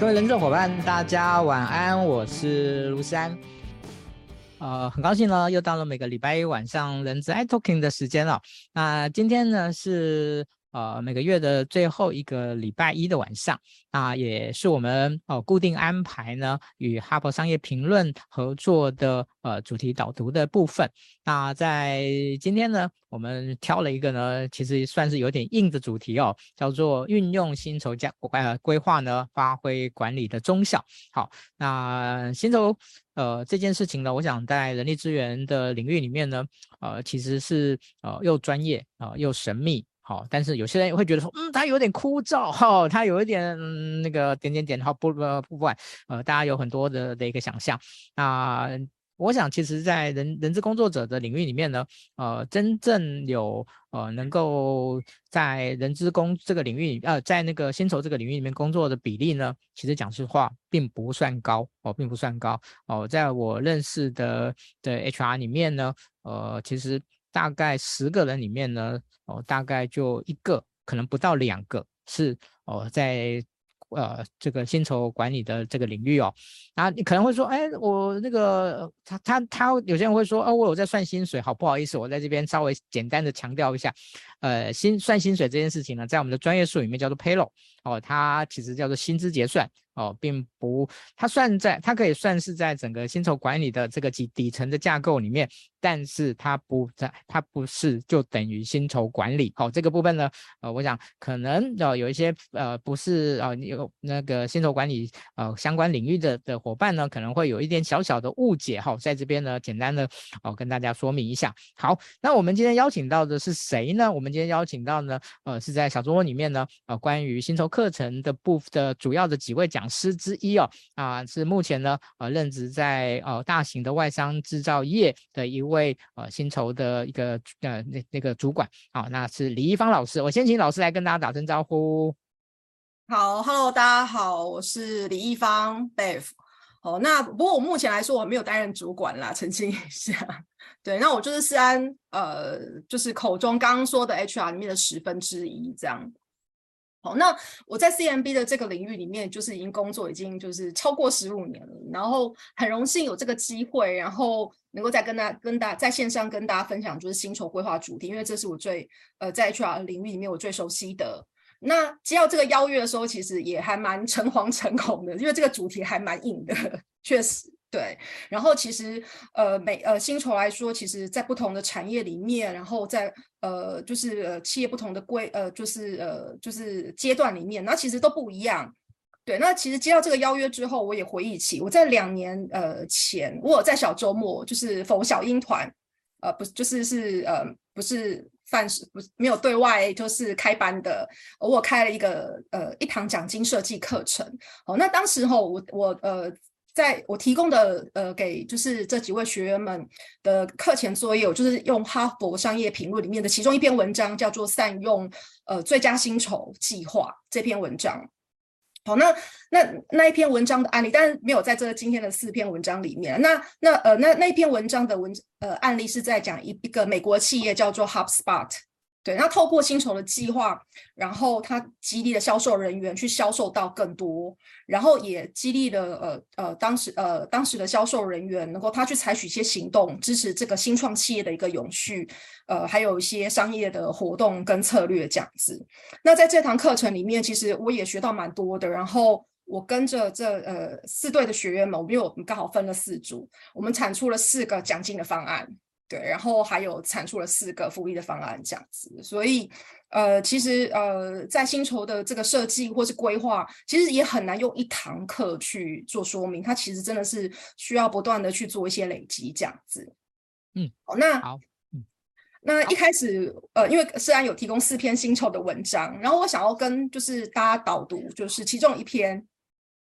各位人资伙伴，大家晚安，我是卢山。呃，很高兴呢，又到了每个礼拜一晚上人资 iTalking 的时间了。那今天呢是。呃，每个月的最后一个礼拜一的晚上，啊，也是我们呃固定安排呢与哈佛商业评论合作的呃主题导读的部分。那在今天呢，我们挑了一个呢，其实算是有点硬的主题哦，叫做运用薪酬加呃规划呢，发挥管理的中效。好，那薪酬呃这件事情呢，我想在人力资源的领域里面呢，呃，其实是呃又专业啊、呃、又神秘。好，但是有些人会觉得说，嗯，它有点枯燥，哈、哦，它有一点、嗯、那个点点点，好，不不不管，呃，大家有很多的的一个想象。那我想，其实，在人人资工作者的领域里面呢，呃，真正有呃能够在人资工这个领域，呃，在那个薪酬这个领域里面工作的比例呢，其实讲实话，并不算高哦，并不算高哦。在我认识的的 HR 里面呢，呃，其实。大概十个人里面呢，哦，大概就一个，可能不到两个是哦，在呃这个薪酬管理的这个领域哦。然后，你可能会说，哎，我那个他他他，有些人会说，哦，我有在算薪水，好不好意思，我在这边稍微简单的强调一下，呃，薪算薪水这件事情呢，在我们的专业术语里面叫做 payroll 哦，它其实叫做薪资结算。哦，并不，它算在，它可以算是在整个薪酬管理的这个底底层的架构里面，但是它不在，它不是就等于薪酬管理。好、哦，这个部分呢，呃，我想可能呃有一些呃不是呃有那个薪酬管理呃相关领域的的伙伴呢，可能会有一点小小的误解。好、哦，在这边呢，简单的哦跟大家说明一下。好，那我们今天邀请到的是谁呢？我们今天邀请到呢，呃，是在小桌里面呢，呃，关于薪酬课程的部分的主要的几位讲师之一哦，啊，是目前呢，呃，任职在呃大型的外商制造业的一位呃薪酬的一个呃那那个主管啊，那是李一芳老师。我先请老师来跟大家打声招呼。好，Hello，大家好，我是李一芳 Bev。好，那不过我目前来说我没有担任主管啦，澄清一下。对，那我就是思安，呃，就是口中刚刚说的 HR 里面的十分之一这样。好，那我在 CMB 的这个领域里面，就是已经工作已经就是超过十五年了，然后很荣幸有这个机会，然后能够再跟大跟大在线上跟大家分享就是薪酬规划主题，因为这是我最呃在 HR 领域里面我最熟悉的。那接到这个邀约的时候，其实也还蛮诚惶诚恐的，因为这个主题还蛮硬的，确实。对，然后其实呃每呃薪酬来说，其实在不同的产业里面，然后在呃就是呃企业不同的规呃就是呃就是阶段里面，那其实都不一样。对，那其实接到这个邀约之后，我也回忆起我在两年呃前，我有在小周末就是否小英团，呃不就是是呃不是范式不没有对外就是开班的，我开了一个呃一堂奖金设计课程。哦，那当时候我我呃。在我提供的呃给就是这几位学员们的课前作业，我就是用哈佛商业评论里面的其中一篇文章，叫做善用呃最佳薪酬计划这篇文章。好，那那那一篇文章的案例，但是没有在这今天的四篇文章里面。那那呃那那篇文章的文呃案例是在讲一一个美国企业叫做 HubSpot。对，那透过薪酬的计划，然后他激励了销售人员去销售到更多，然后也激励了呃呃当时呃当时的销售人员能够他去采取一些行动，支持这个新创企业的一个永续，呃，还有一些商业的活动跟策略这样子。那在这堂课程里面，其实我也学到蛮多的。然后我跟着这呃四队的学员们，因为我们刚好分了四组，我们产出了四个奖金的方案。对，然后还有产出了四个福利的方案，这样子，所以，呃，其实，呃，在薪酬的这个设计或是规划，其实也很难用一堂课去做说明，它其实真的是需要不断的去做一些累积，这样子。嗯，好，那好，嗯，那一开始，呃，因为虽然有提供四篇薪酬的文章，然后我想要跟就是大家导读，就是其中一篇。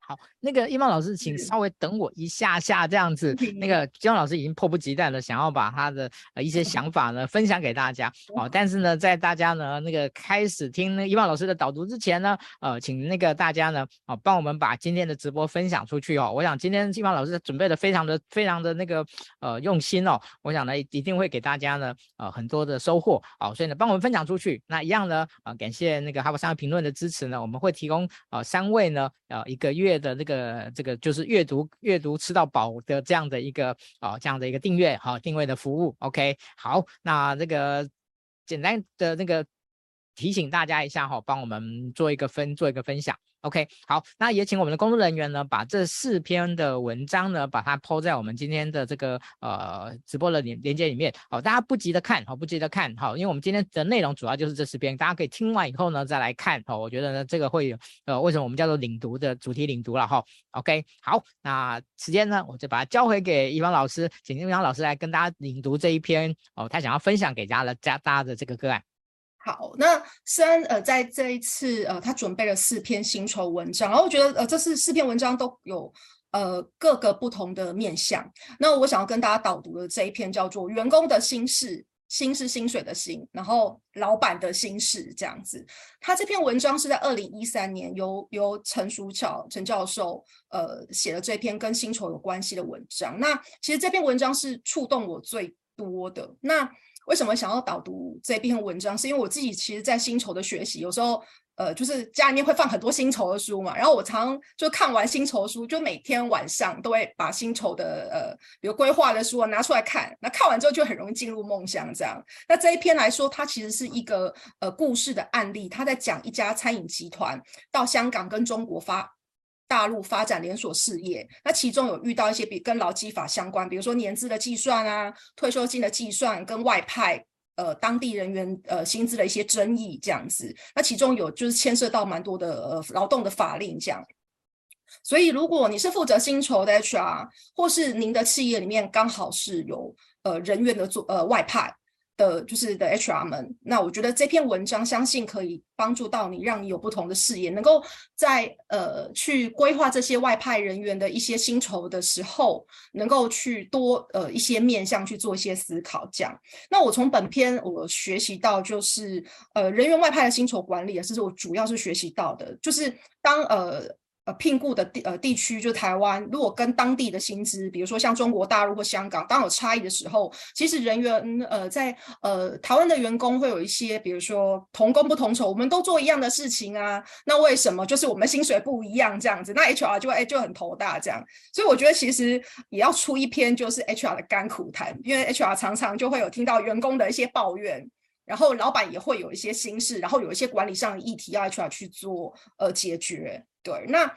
好，那个一茂老师，请稍微等我一下下，这样子。那个 金茂老师已经迫不及待的想要把他的呃一些想法呢分享给大家。哦，但是呢，在大家呢那个开始听那个一方老师的导读之前呢，呃，请那个大家呢，哦，帮我们把今天的直播分享出去哦。我想今天一茂老师准备的非常的非常的那个呃用心哦，我想呢一定会给大家呢呃很多的收获。哦，所以呢帮我们分享出去。那一样呢，呃，感谢那个哈佛商业评论的支持呢，我们会提供呃三位呢呃一个月。的这个这个就是阅读阅读吃到饱的这样的一个啊、这样的一个订阅哈定位的服务。OK，好，那这个简单的那个提醒大家一下哈、哦，帮我们做一个分做一个分享。OK，好，那也请我们的工作人员呢，把这四篇的文章呢，把它抛在我们今天的这个呃直播的连连接里面。好，大家不急着看，好，不急着看，好，因为我们今天的内容主要就是这四篇，大家可以听完以后呢再来看。好，我觉得呢这个会有呃为什么我们叫做领读的主题领读了哈。OK，好，那时间呢我就把它交回给一方老师，请一方老师来跟大家领读这一篇哦，他想要分享给大家的家大家的这个个案。好，那虽然呃，在这一次呃，他准备了四篇薪酬文章，然后我觉得呃，这是四篇文章都有呃各个不同的面向。那我想要跟大家导读的这一篇叫做《员工的心事》，薪是薪水的薪，然后老板的心事这样子。他这篇文章是在二零一三年由由陈淑巧陈教授呃写的这篇跟薪酬有关系的文章。那其实这篇文章是触动我最多的。那为什么想要导读这篇文章？是因为我自己其实，在薪酬的学习，有时候，呃，就是家里面会放很多薪酬的书嘛，然后我常就看完薪酬书，就每天晚上都会把薪酬的，呃，比如规划的书拿出来看。那看完之后，就很容易进入梦乡这样。那这一篇来说，它其实是一个呃故事的案例，他在讲一家餐饮集团到香港跟中国发。大陆发展连锁事业，那其中有遇到一些比跟劳基法相关，比如说年资的计算啊、退休金的计算，跟外派呃当地人员呃薪资的一些争议这样子。那其中有就是牵涉到蛮多的呃劳动的法令这样。所以如果你是负责薪酬的 HR，或是您的企业里面刚好是有呃人员的做呃外派。的就是的 HR 们，那我觉得这篇文章相信可以帮助到你，让你有不同的视野，能够在呃去规划这些外派人员的一些薪酬的时候，能够去多呃一些面向去做一些思考。这样，那我从本篇我学习到就是呃人员外派的薪酬管理啊，这是我主要是学习到的，就是当呃。聘雇的地呃地区就台湾，如果跟当地的薪资，比如说像中国大陆或香港，当有差异的时候，其实人员呃在呃台湾的员工会有一些，比如说同工不同酬，我们都做一样的事情啊，那为什么就是我们薪水不一样这样子？那 HR 就哎就很头大这样，所以我觉得其实也要出一篇就是 HR 的甘苦谈，因为 HR 常常就会有听到员工的一些抱怨，然后老板也会有一些心事，然后有一些管理上的议题要 HR 去做呃解决。对，那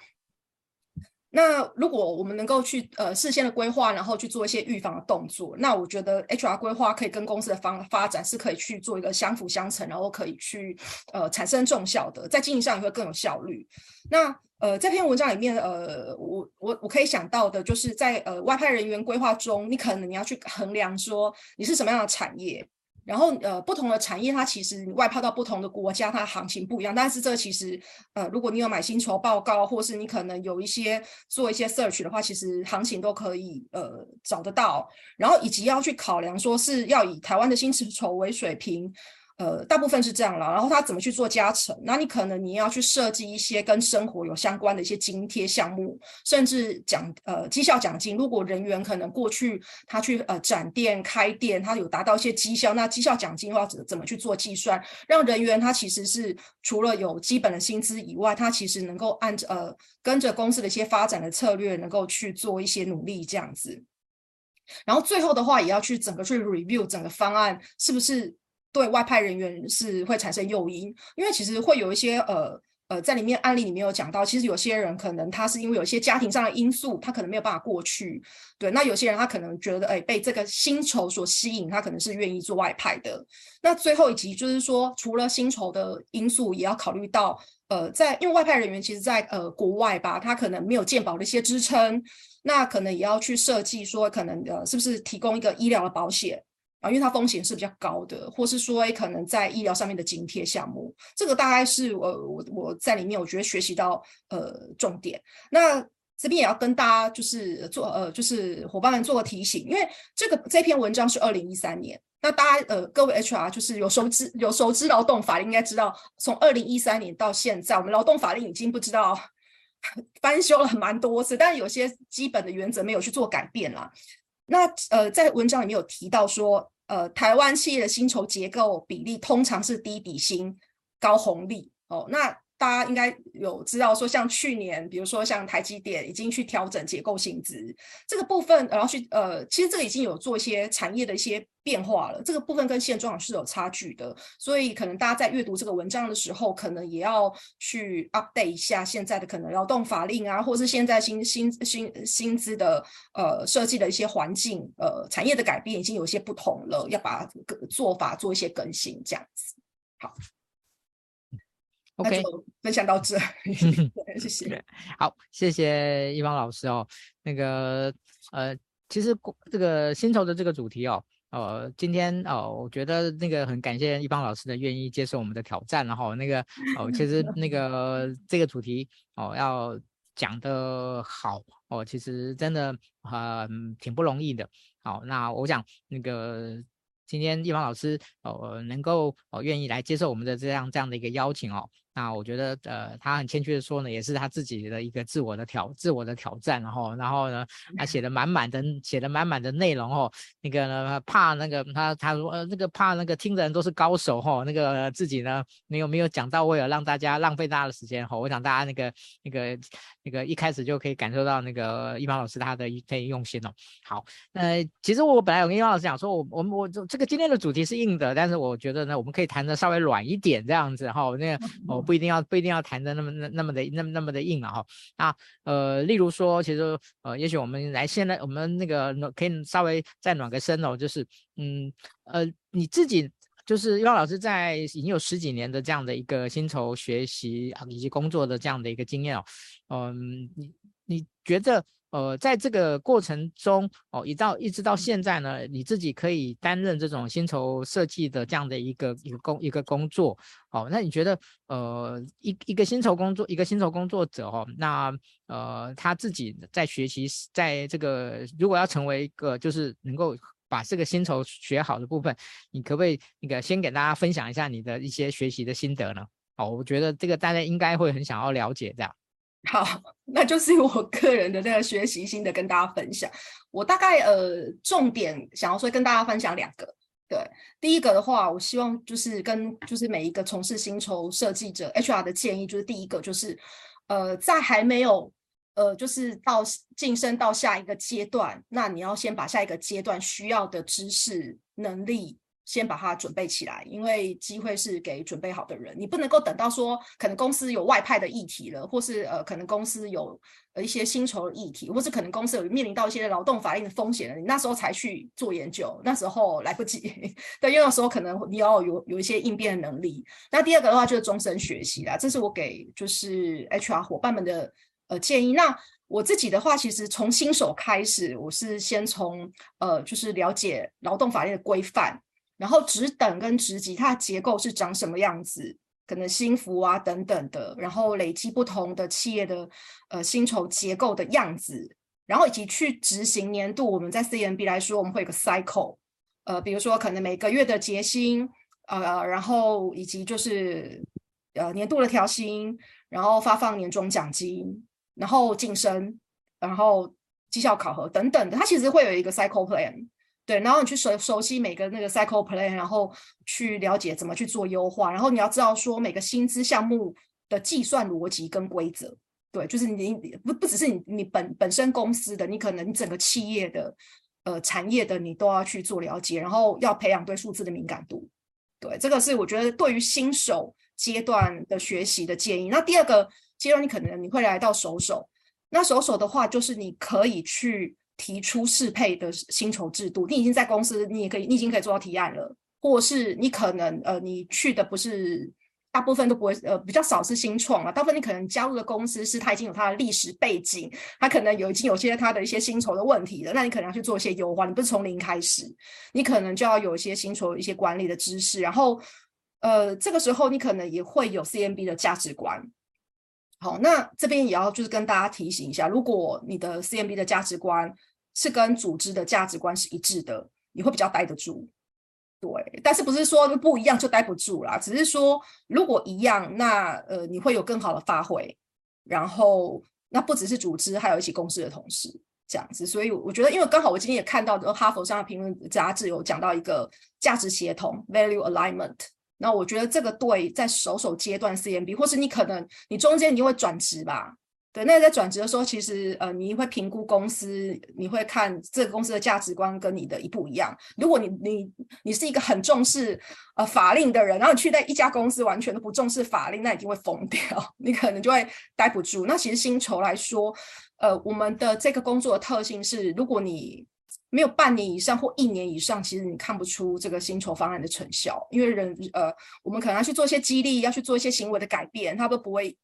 那如果我们能够去呃事先的规划，然后去做一些预防的动作，那我觉得 HR 规划可以跟公司的方发展是可以去做一个相辅相成，然后可以去呃产生重效的，在经营上也会更有效率。那呃这篇文章里面呃我我我可以想到的就是在呃外派人员规划中，你可能你要去衡量说你是什么样的产业。然后呃，不同的产业它其实你外派到不同的国家，它行情不一样。但是这其实呃，如果你有买薪酬报告，或是你可能有一些做一些 search 的话，其实行情都可以呃找得到。然后以及要去考量说是要以台湾的薪 酬为水平。呃，大部分是这样了，然后他怎么去做加成？那你可能你要去设计一些跟生活有相关的一些津贴项目，甚至奖呃绩效奖金。如果人员可能过去他去呃展店开店，他有达到一些绩效，那绩效奖金要怎怎么去做计算？让人员他其实是除了有基本的薪资以外，他其实能够按着呃跟着公司的一些发展的策略，能够去做一些努力这样子。然后最后的话，也要去整个去 review 整个方案是不是。对外派人员是会产生诱因，因为其实会有一些呃呃，在里面案例里面有讲到，其实有些人可能他是因为有些家庭上的因素，他可能没有办法过去。对，那有些人他可能觉得，哎，被这个薪酬所吸引，他可能是愿意做外派的。那最后一集就是说，除了薪酬的因素，也要考虑到，呃，在因为外派人员其实在呃国外吧，他可能没有健保的一些支撑，那可能也要去设计说，可能呃是不是提供一个医疗的保险。啊，因为它风险是比较高的，或是说可能在医疗上面的津贴项目，这个大概是我我我在里面我觉得学习到呃重点。那这边也要跟大家就是做呃就是伙伴们做个提醒，因为这个这篇文章是二零一三年，那大家呃各位 HR 就是有熟知有熟知劳动法令应该知道，从二零一三年到现在，我们劳动法令已经不知道 翻修了蛮多次，但有些基本的原则没有去做改变啦。那呃在文章里面有提到说。呃，台湾企业的薪酬结构比例通常是低底薪高红利哦。那大家应该有知道说，像去年，比如说像台积电已经去调整结构薪资这个部分，然后去呃，其实这个已经有做一些产业的一些变化了。这个部分跟现状是有差距的，所以可能大家在阅读这个文章的时候，可能也要去 update 一下现在的可能劳动法令啊，或是现在薪薪薪薪资的呃设计的一些环境，呃，产业的改变已经有些不同了，要把做法做一些更新，这样子。好。OK，分享到这 谢谢。好，谢谢一方老师哦。那个呃，其实这个薪酬的这个主题哦，呃，今天哦，我觉得那个很感谢一邦老师的愿意接受我们的挑战，然后那个哦，其实那个这个主题哦，要讲的好哦，其实真的很、呃、挺不容易的。好，那我想那个。今天一邦老师哦能够哦愿意来接受我们的这样这样的一个邀请哦，那我觉得呃他很谦虚的说呢，也是他自己的一个自我的挑自我的挑战，然后然后呢他写的满满的写的满满的内容哦，那个呢怕那个他他说呃那个怕那个听的人都是高手哦，那个自己呢没有没有讲到位了，让大家浪费大家的时间哦，我想大家那个那个那个一开始就可以感受到那个一方老师他的一份用心哦。好，呃其实我本来有跟一方老师讲说我我我这这个。今天的主题是硬的，但是我觉得呢，我们可以谈的稍微软一点，这样子哈，那个我 不一定要不一定要谈的那么那那么的那么那么的硬了哈。那呃，例如说，其实呃，也许我们来现在我们那个可以稍微再暖个身哦，就是嗯呃，你自己就是一方老师在已经有十几年的这样的一个薪酬学习以及工作的这样的一个经验哦，嗯，你你觉得？呃，在这个过程中，哦，一到一直到现在呢，你自己可以担任这种薪酬设计的这样的一个一个工一个工作，哦，那你觉得，呃，一一个薪酬工作，一个薪酬工作者，哦，那呃，他自己在学习，在这个如果要成为一个就是能够把这个薪酬学好的部分，你可不可以那个先给大家分享一下你的一些学习的心得呢？哦，我觉得这个大家应该会很想要了解这样。好，那就是我个人的那个学习心得跟大家分享。我大概呃重点想要说跟大家分享两个。对，第一个的话，我希望就是跟就是每一个从事薪酬设计者 HR 的建议，就是第一个就是呃在还没有呃就是到晋升到下一个阶段，那你要先把下一个阶段需要的知识能力。先把它准备起来，因为机会是给准备好的人。你不能够等到说，可能公司有外派的议题了，或是呃，可能公司有呃一些薪酬的议题，或是可能公司有面临到一些劳动法令的风险了，你那时候才去做研究，那时候来不及。对，因为那时候可能你要有有一些应变的能力。那第二个的话就是终身学习啦，这是我给就是 HR 伙伴们的呃建议。那我自己的话，其实从新手开始，我是先从呃就是了解劳动法令的规范。然后职等跟职级它的结构是长什么样子？可能薪福啊等等的，然后累积不同的企业的呃薪酬结构的样子，然后以及去执行年度。我们在 CMB 来说，我们会有个 cycle，呃，比如说可能每个月的结薪，呃，然后以及就是呃年度的调薪，然后发放年终奖金，然后晋升，然后绩效考核等等的，它其实会有一个 cycle plan。对，然后你去熟熟悉每个那个 cycle plan，然后去了解怎么去做优化，然后你要知道说每个薪资项目的计算逻辑跟规则。对，就是你不不只是你你本本身公司的，你可能你整个企业的呃产业的你都要去做了解，然后要培养对数字的敏感度。对，这个是我觉得对于新手阶段的学习的建议。那第二个阶段，你可能你会来到手手，那手手的话就是你可以去。提出适配的薪酬制度，你已经在公司，你也可以，你已经可以做到提案了，或是你可能呃，你去的不是大部分都不会呃，比较少是新创啊，大部分你可能加入的公司是它已经有它的历史背景，它可能有已经有些它的一些薪酬的问题了，那你可能要去做一些优化，你不是从零开始，你可能就要有一些薪酬一些管理的知识，然后呃，这个时候你可能也会有 CMB 的价值观。好，那这边也要就是跟大家提醒一下，如果你的 CMB 的价值观是跟组织的价值观是一致的，你会比较待得住。对，但是不是说不一样就待不住啦，只是说如果一样，那呃你会有更好的发挥。然后那不只是组织，还有一起公司的同事这样子。所以我觉得，因为刚好我今天也看到，哈佛上的评论杂志有讲到一个价值协同 （value alignment）。那我觉得这个对在首手阶段 CMB，或是你可能你中间你会转职吧。对，那在转职的时候，其实呃，你会评估公司，你会看这个公司的价值观跟你的一不一样。如果你你你是一个很重视呃法令的人，然后你去在一家公司完全都不重视法令，那一定会疯掉，你可能就会待不住。那其实薪酬来说，呃，我们的这个工作的特性是，如果你没有半年以上或一年以上，其实你看不出这个薪酬方案的成效，因为人呃，我们可能要去做一些激励，要去做一些行为的改变，它都不会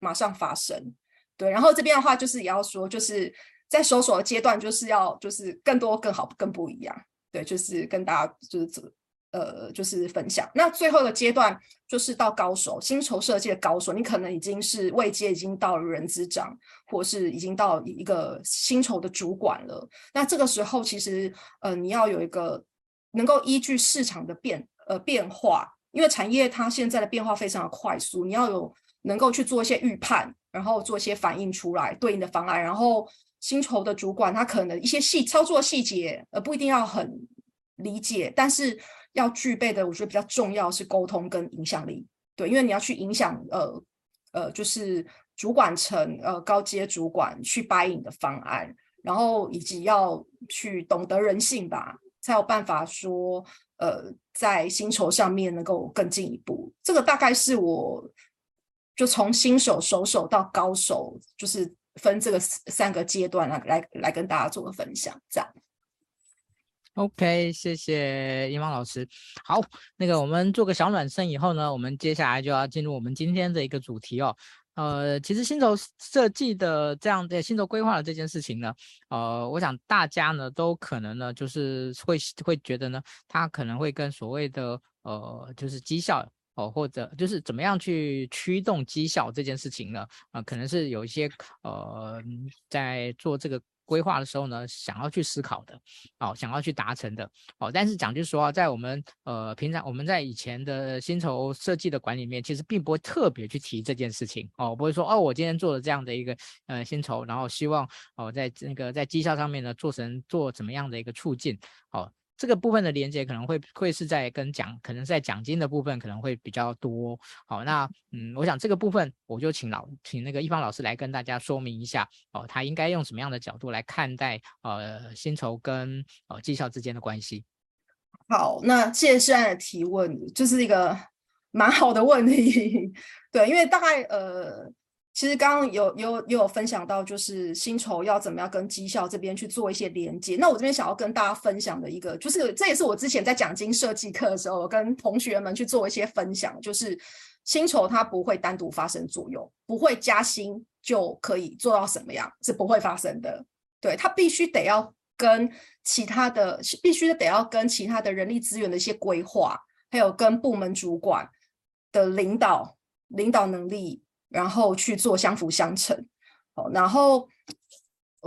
马上发生。对，然后这边的话就是也要说，就是在搜索的阶段，就是要就是更多、更好、更不一样。对，就是跟大家就是呃，就是分享。那最后的阶段就是到高手，薪酬设计的高手，你可能已经是位阶已经到人资长，或是已经到一个薪酬的主管了。那这个时候其实呃，你要有一个能够依据市场的变呃变化，因为产业它现在的变化非常的快速，你要有能够去做一些预判。然后做一些反应出来对应的方案，然后薪酬的主管他可能一些细操作细节呃不一定要很理解，但是要具备的我觉得比较重要是沟通跟影响力，对，因为你要去影响呃呃就是主管层呃高阶主管去 buy in 的方案，然后以及要去懂得人性吧，才有办法说呃在薪酬上面能够更进一步，这个大概是我。就从新手、熟手到高手，就是分这个三个阶段来来来跟大家做个分享，这样。OK，谢谢英芳老师。好，那个我们做个小暖身以后呢，我们接下来就要进入我们今天的一个主题哦。呃，其实薪酬设计的这样的薪酬规划的这件事情呢，呃，我想大家呢都可能呢就是会会觉得呢，它可能会跟所谓的呃就是绩效。哦，或者就是怎么样去驱动绩效这件事情呢？啊、可能是有一些呃，在做这个规划的时候呢，想要去思考的，哦，想要去达成的，哦。但是讲句实话，在我们呃平常我们在以前的薪酬设计的管理面，其实并不会特别去提这件事情，哦，不会说哦，我今天做了这样的一个呃薪酬，然后希望哦，在那个在绩效上面呢，做成做怎么样的一个促进，哦。这个部分的连接可能会会是在跟奖，可能在奖金的部分可能会比较多。好，那嗯，我想这个部分我就请老请那个一方老师来跟大家说明一下哦，他应该用什么样的角度来看待呃薪酬跟呃绩效之间的关系。好，那谢谢现在的提问，就是一个蛮好的问题。对，因为大概呃。其实刚刚有有有分享到，就是薪酬要怎么样跟绩效这边去做一些连接。那我这边想要跟大家分享的一个，就是这也是我之前在奖金设计课的时候，跟同学们去做一些分享，就是薪酬它不会单独发生作用，不会加薪就可以做到什么样，是不会发生的。对，它必须得要跟其他的，必须得要跟其他的人力资源的一些规划，还有跟部门主管的领导领导能力。然后去做相辅相成，好，然后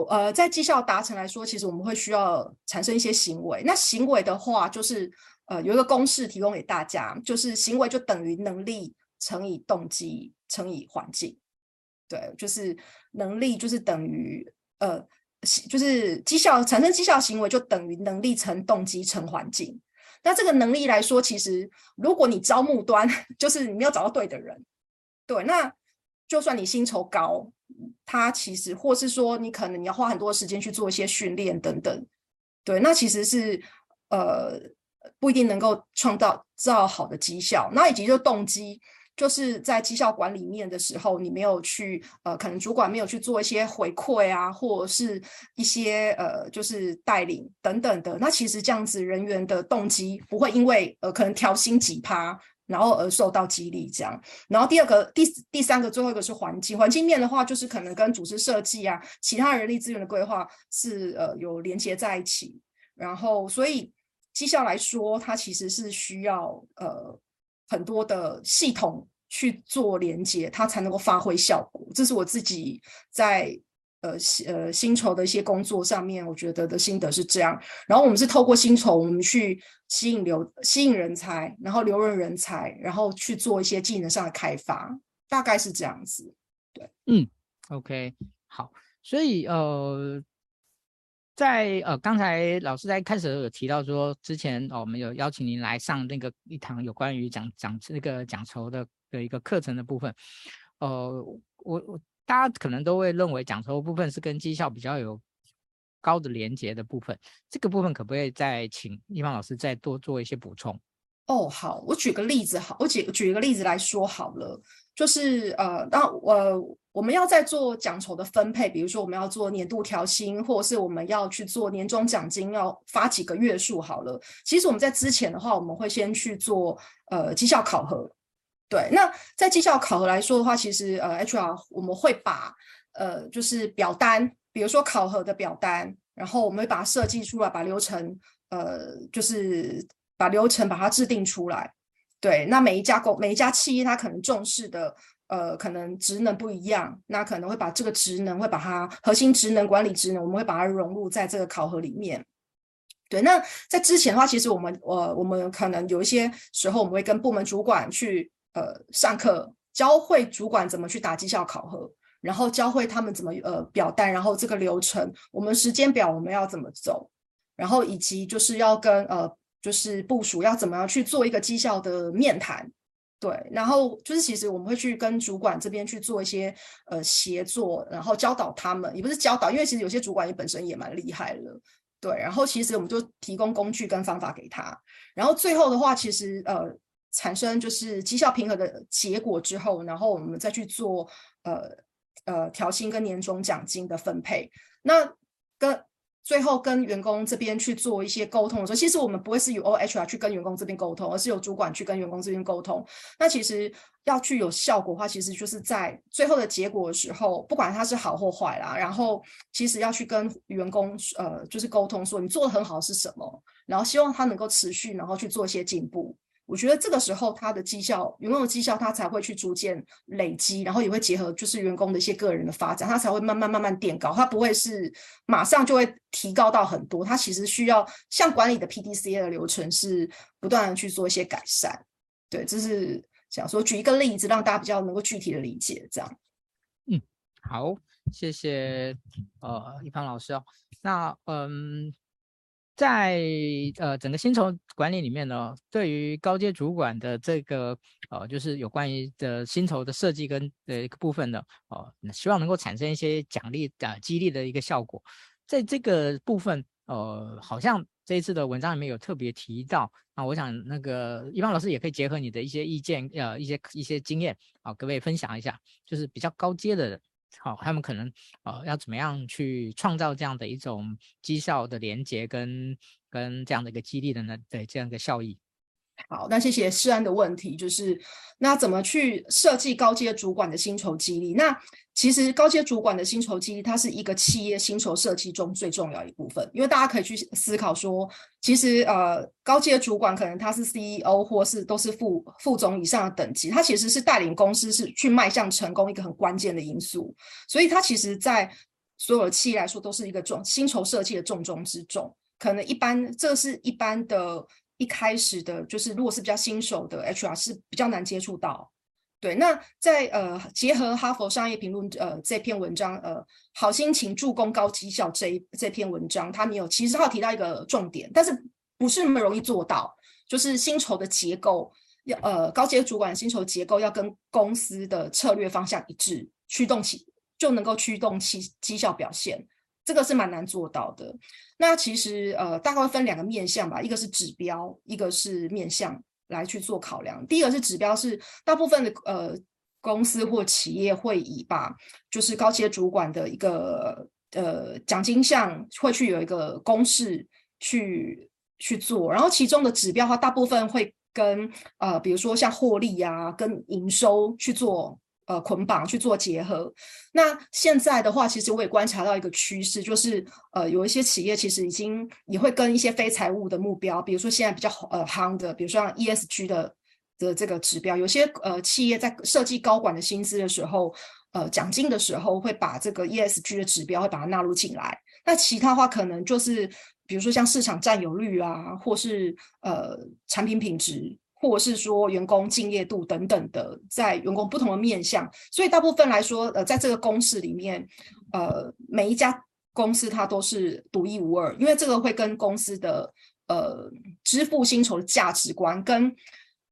呃，在绩效达成来说，其实我们会需要产生一些行为。那行为的话，就是呃，有一个公式提供给大家，就是行为就等于能力乘以动机乘以环境。对，就是能力就是等于呃，就是绩效产生绩效行为就等于能力乘动机乘环境。那这个能力来说，其实如果你招募端 就是你没有找到对的人，对，那。就算你薪酬高，他其实或是说你可能你要花很多时间去做一些训练等等，对，那其实是呃不一定能够创造造好的绩效。那以及就动机，就是在绩效管理面的时候，你没有去呃，可能主管没有去做一些回馈啊，或者是一些呃，就是带领等等的。那其实这样子人员的动机不会因为呃可能调薪几趴。然后而受到激励，这样。然后第二个、第第三个、最后一个是环境。环境面的话，就是可能跟组织设计啊、其他人力资源的规划是呃有连接在一起。然后，所以绩效来说，它其实是需要呃很多的系统去做连接，它才能够发挥效果。这是我自己在。呃，呃，薪酬的一些工作上面，我觉得的心得是这样。然后我们是透过薪酬，我们去吸引留、吸引人才，然后留任人才，然后去做一些技能上的开发，大概是这样子。对，嗯，OK，好。所以呃，在呃，刚才老师在开始有提到说，之前哦，我们有邀请您来上那个一堂有关于讲讲那个讲酬的的一个课程的部分。呃，我我大家可能都会认为讲酬部分是跟绩效比较有高的连结的部分，这个部分可不可以再请一方老师再多做一些补充？哦，好，我举个例子，好，我举举一个例子来说好了，就是呃，当呃。我们要在做奖酬的分配，比如说我们要做年度调薪，或者是我们要去做年终奖金，要发几个月数好了。其实我们在之前的话，我们会先去做呃绩效考核。对，那在绩效考核来说的话，其实呃 HR 我们会把呃就是表单，比如说考核的表单，然后我们会把它设计出来，把流程呃就是把流程把它制定出来。对，那每一家公每一家企业它可能重视的。呃，可能职能不一样，那可能会把这个职能会把它核心职能、管理职能，我们会把它融入在这个考核里面。对，那在之前的话，其实我们呃，我们可能有一些时候，我们会跟部门主管去呃上课，教会主管怎么去打绩效考核，然后教会他们怎么呃表单，然后这个流程，我们时间表我们要怎么走，然后以及就是要跟呃就是部署要怎么样去做一个绩效的面谈。对，然后就是其实我们会去跟主管这边去做一些呃协作，然后教导他们，也不是教导，因为其实有些主管也本身也蛮厉害的。对，然后其实我们就提供工具跟方法给他，然后最后的话，其实呃产生就是绩效评核的结果之后，然后我们再去做呃呃调薪跟年终奖金的分配，那跟。最后跟员工这边去做一些沟通的时候，其实我们不会是由 HR 去跟员工这边沟通，而是由主管去跟员工这边沟通。那其实要具有效果的话，其实就是在最后的结果的时候，不管它是好或坏啦，然后其实要去跟员工呃，就是沟通说你做的很好是什么，然后希望他能够持续，然后去做一些进步。我觉得这个时候他的绩效，员工的绩效，他才会去逐渐累积，然后也会结合就是员工的一些个人的发展，他才会慢慢慢慢垫高，他不会是马上就会提高到很多，他其实需要像管理的 PDCA 的流程是不断的去做一些改善。对，这是想说举一个例子，让大家比较能够具体的理解这样。嗯，好，谢谢呃一方老师哦。那嗯。在呃整个薪酬管理里面呢，对于高阶主管的这个呃，就是有关于的薪酬的设计跟的一个部分呢，呃，希望能够产生一些奖励的、呃、激励的一个效果。在这个部分，呃，好像这一次的文章里面有特别提到。那我想那个一方老师也可以结合你的一些意见，呃，一些一些经验啊、各位分享一下，就是比较高阶的人。好，他们可能呃要怎么样去创造这样的一种绩效的连接跟跟这样的一个激励的呢？对，这样一个效益。好，那谢谢世安的问题，就是那怎么去设计高阶主管的薪酬激励？那其实高阶主管的薪酬激励，它是一个企业薪酬设计中最重要一部分，因为大家可以去思考说，其实呃高阶主管可能他是 CEO 或是都是副副总以上的等级，他其实是带领公司是去迈向成功一个很关键的因素，所以他其实在所有的企业来说都是一个重薪酬设计的重中之重，可能一般这是一般的。一开始的就是，如果是比较新手的 HR 是比较难接触到。对，那在呃结合哈佛商业评论呃这篇文章呃好心情助攻高绩效这一这篇文章，他们有其实他有提到一个重点，但是不是那么容易做到，就是薪酬的结构要呃高阶主管薪酬结构要跟公司的策略方向一致，驱动起就能够驱动其绩效表现。这个是蛮难做到的。那其实呃，大概会分两个面向吧，一个是指标，一个是面向来去做考量。第一个是指标，是大部分的呃公司或企业会以把就是高阶主管的一个呃奖金项会去有一个公式去去做，然后其中的指标的话，大部分会跟呃比如说像获利啊，跟营收去做。呃，捆绑去做结合。那现在的话，其实我也观察到一个趋势，就是呃，有一些企业其实已经也会跟一些非财务的目标，比如说现在比较呃夯的，比如说像 ESG 的的这个指标，有些呃企业在设计高管的薪资的时候，呃，奖金的时候会把这个 ESG 的指标会把它纳入进来。那其他的话可能就是比如说像市场占有率啊，或是呃产品品质。或者是说员工敬业度等等的，在员工不同的面向，所以大部分来说，呃，在这个公式里面，呃，每一家公司它都是独一无二，因为这个会跟公司的呃支付薪酬的价值观跟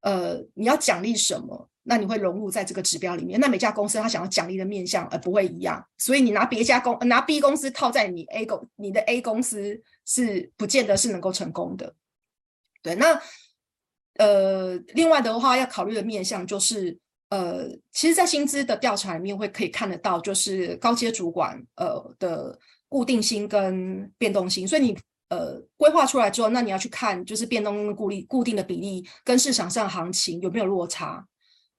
呃你要奖励什么，那你会融入在这个指标里面。那每家公司它想要奖励的面向呃不会一样，所以你拿别家公拿 B 公司套在你 A 公你的 A 公司是不见得是能够成功的。对，那呃另外的话要考虑的面向就是。呃，其实，在薪资的调查里面会可以看得到，就是高阶主管呃的固定薪跟变动薪，所以你呃规划出来之后，那你要去看就是变动固定固定的比例跟市场上行情有没有落差，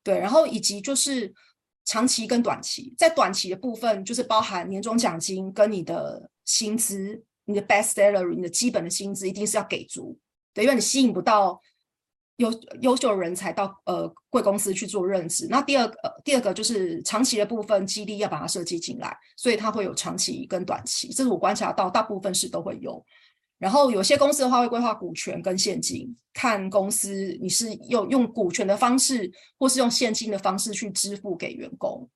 对，然后以及就是长期跟短期，在短期的部分就是包含年终奖金跟你的薪资，你的 base salary，你的基本的薪资一定是要给足，对，因为你吸引不到。优优秀人才到呃贵公司去做任职，那第二个、呃、第二个就是长期的部分激励要把它设计进来，所以它会有长期跟短期，这是我观察到大部分是都会有。然后有些公司的话会规划股权跟现金，看公司你是用用股权的方式，或是用现金的方式去支付给员工，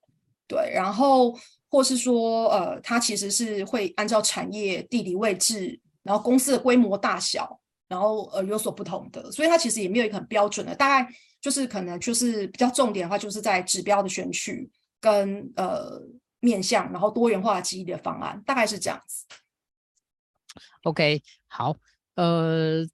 对，然后或是说呃它其实是会按照产业地理位置，然后公司的规模大小。然后呃有所不同的，所以它其实也没有一个很标准的，大概就是可能就是比较重点的话，就是在指标的选取跟呃面向，然后多元化记忆的方案，大概是这样子。OK，好，呃。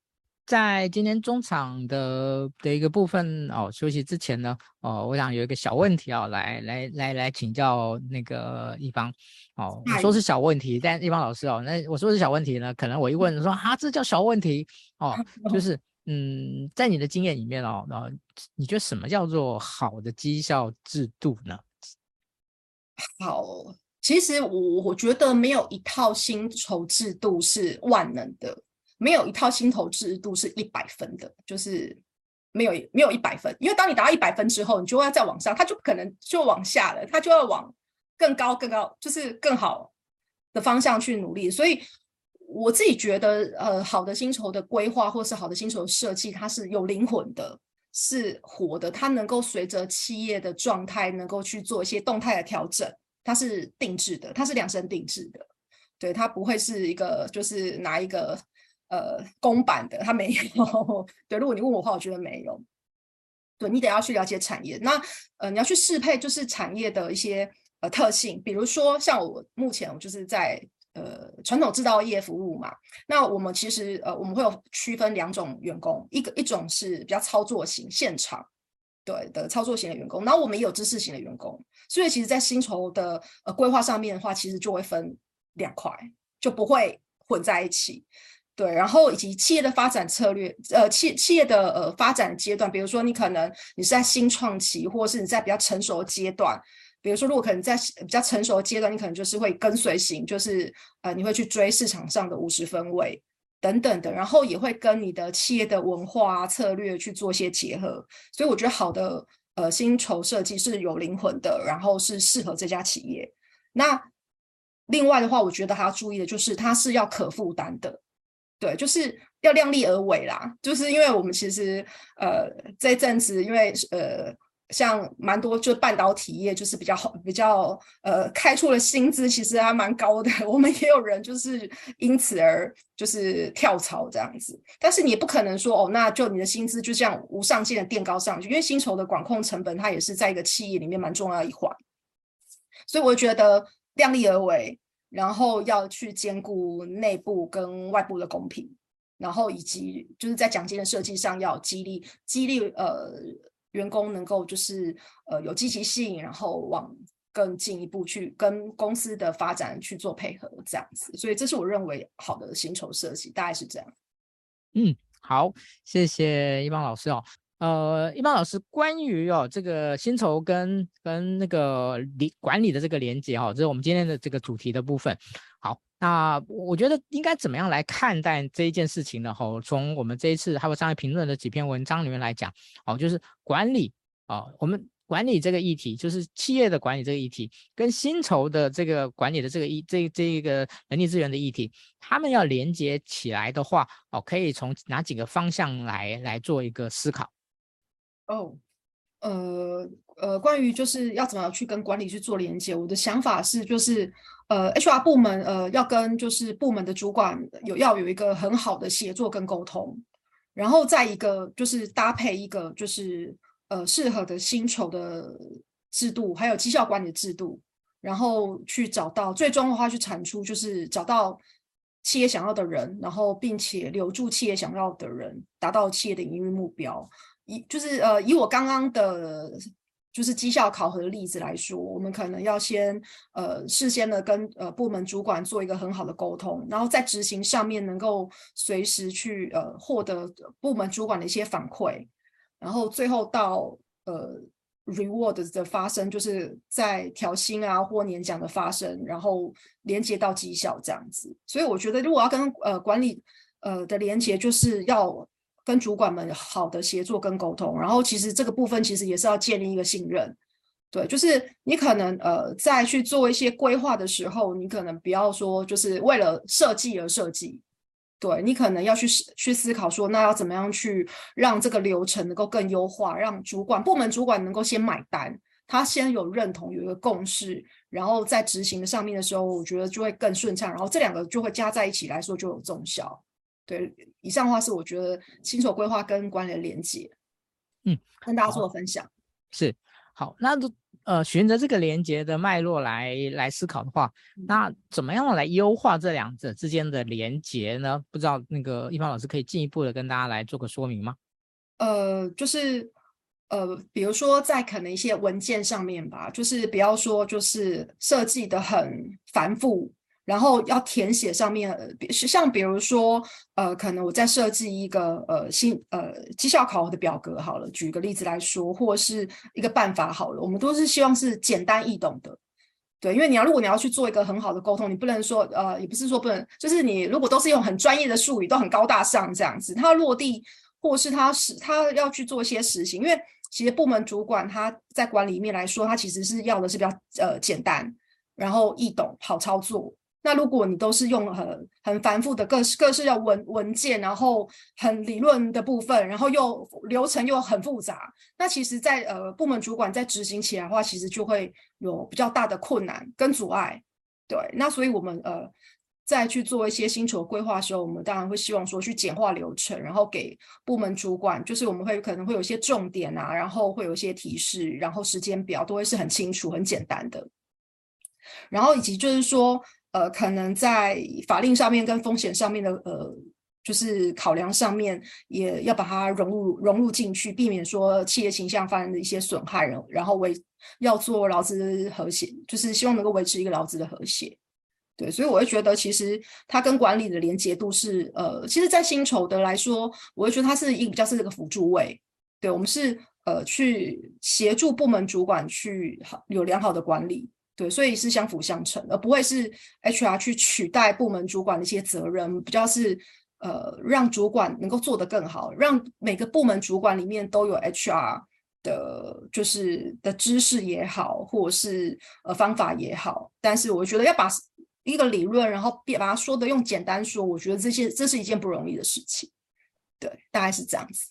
在今天中场的的一个部分哦，休息之前呢，哦，我想有一个小问题哦，来来来来请教那个一方哦，我说是小问题，但一方老师哦，那我说是小问题呢，可能我一问说啊，这叫小问题哦，就是嗯，在你的经验里面哦，然后你觉得什么叫做好的绩效制度呢？好，其实我我觉得没有一套薪酬制度是万能的。没有一套薪酬制度是一百分的，就是没有没有一百分，因为当你达到一百分之后，你就要再往上，它就可能就往下了，它就要往更高更高，就是更好的方向去努力。所以我自己觉得，呃，好的薪酬的规划或是好的薪酬设计，它是有灵魂的，是活的，它能够随着企业的状态，能够去做一些动态的调整，它是定制的，它是量身定制的，对，它不会是一个就是拿一个。呃，公版的他没有。对，如果你问我的话，我觉得没有。对，你得要去了解产业，那呃，你要去适配就是产业的一些呃特性，比如说像我目前我就是在呃传统制造业服务嘛，那我们其实呃我们会有区分两种员工，一个一种是比较操作型现场对的操作型的员工，然后我们也有知识型的员工，所以其实在薪酬的呃规划上面的话，其实就会分两块，就不会混在一起。对，然后以及企业的发展策略，呃，企企业的呃发展阶段，比如说你可能你是在新创期，或者是你在比较成熟的阶段，比如说如果可能在比较成熟的阶段，你可能就是会跟随型，就是呃你会去追市场上的五十分位等等的，然后也会跟你的企业的文化啊策略去做一些结合，所以我觉得好的呃薪酬设计是有灵魂的，然后是适合这家企业。那另外的话，我觉得还要注意的就是它是要可负担的。对，就是要量力而为啦。就是因为我们其实呃这一阵子，因为呃像蛮多就半导体业就是比较好，比较呃开出了薪资其实还蛮高的。我们也有人就是因此而就是跳槽这样子。但是你也不可能说哦，那就你的薪资就这样无上限的垫高上去，因为薪酬的管控成本它也是在一个企业里面蛮重要一环。所以我觉得量力而为。然后要去兼顾内部跟外部的公平，然后以及就是在奖金的设计上要激励激励呃员工能够就是呃有积极性，然后往更进一步去跟公司的发展去做配合这样子，所以这是我认为好的薪酬设计，大概是这样。嗯，好，谢谢一邦老师哦。呃，一般老师，关于哦这个薪酬跟跟那个理管理的这个连接哈、哦，这是我们今天的这个主题的部分。好，那我觉得应该怎么样来看待这一件事情呢？哈、哦，从我们这一次哈佛商业评论的几篇文章里面来讲，哦，就是管理、哦，我们管理这个议题，就是企业的管理这个议题，跟薪酬的这个管理的这个议这这一个人力资源的议题，他们要连接起来的话，哦，可以从哪几个方向来来做一个思考？哦，呃呃，关于就是要怎么去跟管理去做连接，我的想法是就是呃，HR 部门呃要跟就是部门的主管有要有一个很好的协作跟沟通，然后再一个就是搭配一个就是呃适合的薪酬的制度，还有绩效管理制度，然后去找到最终的话去产出就是找到企业想要的人，然后并且留住企业想要的人，达到企业的营运目标。以就是呃，以我刚刚的，就是绩效考核的例子来说，我们可能要先呃事先的跟呃部门主管做一个很好的沟通，然后在执行上面能够随时去呃获得部门主管的一些反馈，然后最后到呃 reward 的发生，就是在调薪啊或年奖的发生，然后连接到绩效这样子。所以我觉得，如果要跟呃管理呃的连接，就是要。跟主管们好的协作跟沟通，然后其实这个部分其实也是要建立一个信任，对，就是你可能呃在去做一些规划的时候，你可能不要说就是为了设计而设计，对，你可能要去去思考说，那要怎么样去让这个流程能够更优化，让主管部门主管能够先买单，他先有认同，有一个共识，然后在执行的上面的时候，我觉得就会更顺畅，然后这两个就会加在一起来说就有综效。对，以上的话是我觉得薪酬规划跟管理的连接，嗯，跟大家做分享。是，好，那呃，循着这个连接的脉络来来思考的话，那怎么样来优化这两者之间的连接呢？不知道那个一方老师可以进一步的跟大家来做个说明吗？呃，就是呃，比如说在可能一些文件上面吧，就是不要说就是设计的很繁复。然后要填写上面，是像比如说，呃，可能我在设计一个呃新呃绩效考核的表格好了，举个例子来说，或是一个办法好了，我们都是希望是简单易懂的，对，因为你要如果你要去做一个很好的沟通，你不能说呃，也不是说不能，就是你如果都是用很专业的术语，都很高大上这样子，它落地或是它是它要去做一些实行，因为其实部门主管他在管理面来说，他其实是要的是比较呃简单，然后易懂，好操作。那如果你都是用很很繁复的各式各式的文文件，然后很理论的部分，然后又流程又很复杂，那其实在，在呃部门主管在执行起来的话，其实就会有比较大的困难跟阻碍。对，那所以我们呃在去做一些薪酬规划的时候，我们当然会希望说去简化流程，然后给部门主管，就是我们会可能会有一些重点啊，然后会有一些提示，然后时间表都会是很清楚、很简单的，然后以及就是说。呃，可能在法令上面跟风险上面的呃，就是考量上面，也要把它融入融入进去，避免说企业形象发生的一些损害，然后然后为要做劳资和谐，就是希望能够维持一个劳资的和谐。对，所以我会觉得其实它跟管理的连结度是呃，其实，在薪酬的来说，我会觉得它是一个比较是这个辅助位。对，我们是呃去协助部门主管去有良好的管理。对，所以是相辅相成，而不会是 HR 去取代部门主管的一些责任，比较是呃让主管能够做得更好，让每个部门主管里面都有 HR 的，就是的知识也好，或者是呃方法也好。但是我觉得要把一个理论，然后别把它说的用简单说，我觉得这些这是一件不容易的事情。对，大概是这样子。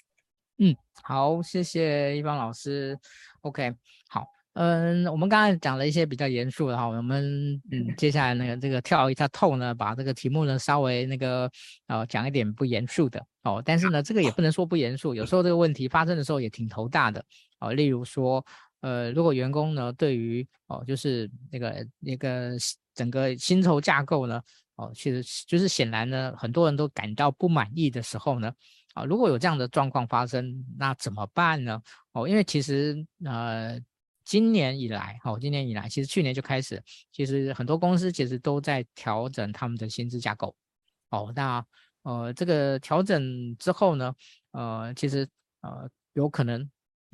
嗯，好，谢谢一方老师。OK，好。嗯，我们刚才讲了一些比较严肃的哈，我们嗯接下来那个这个跳一下透呢，把这个题目呢稍微那个呃讲一点不严肃的哦，但是呢这个也不能说不严肃，有时候这个问题发生的时候也挺头大的哦，例如说呃如果员工呢对于哦就是那个那个整个薪酬架构呢哦其实就是显然呢很多人都感到不满意的时候呢啊如果有这样的状况发生，那怎么办呢？哦，因为其实呃。今年以来，哦，今年以来，其实去年就开始，其实很多公司其实都在调整他们的薪资架构。哦，那呃，这个调整之后呢，呃，其实呃，有可能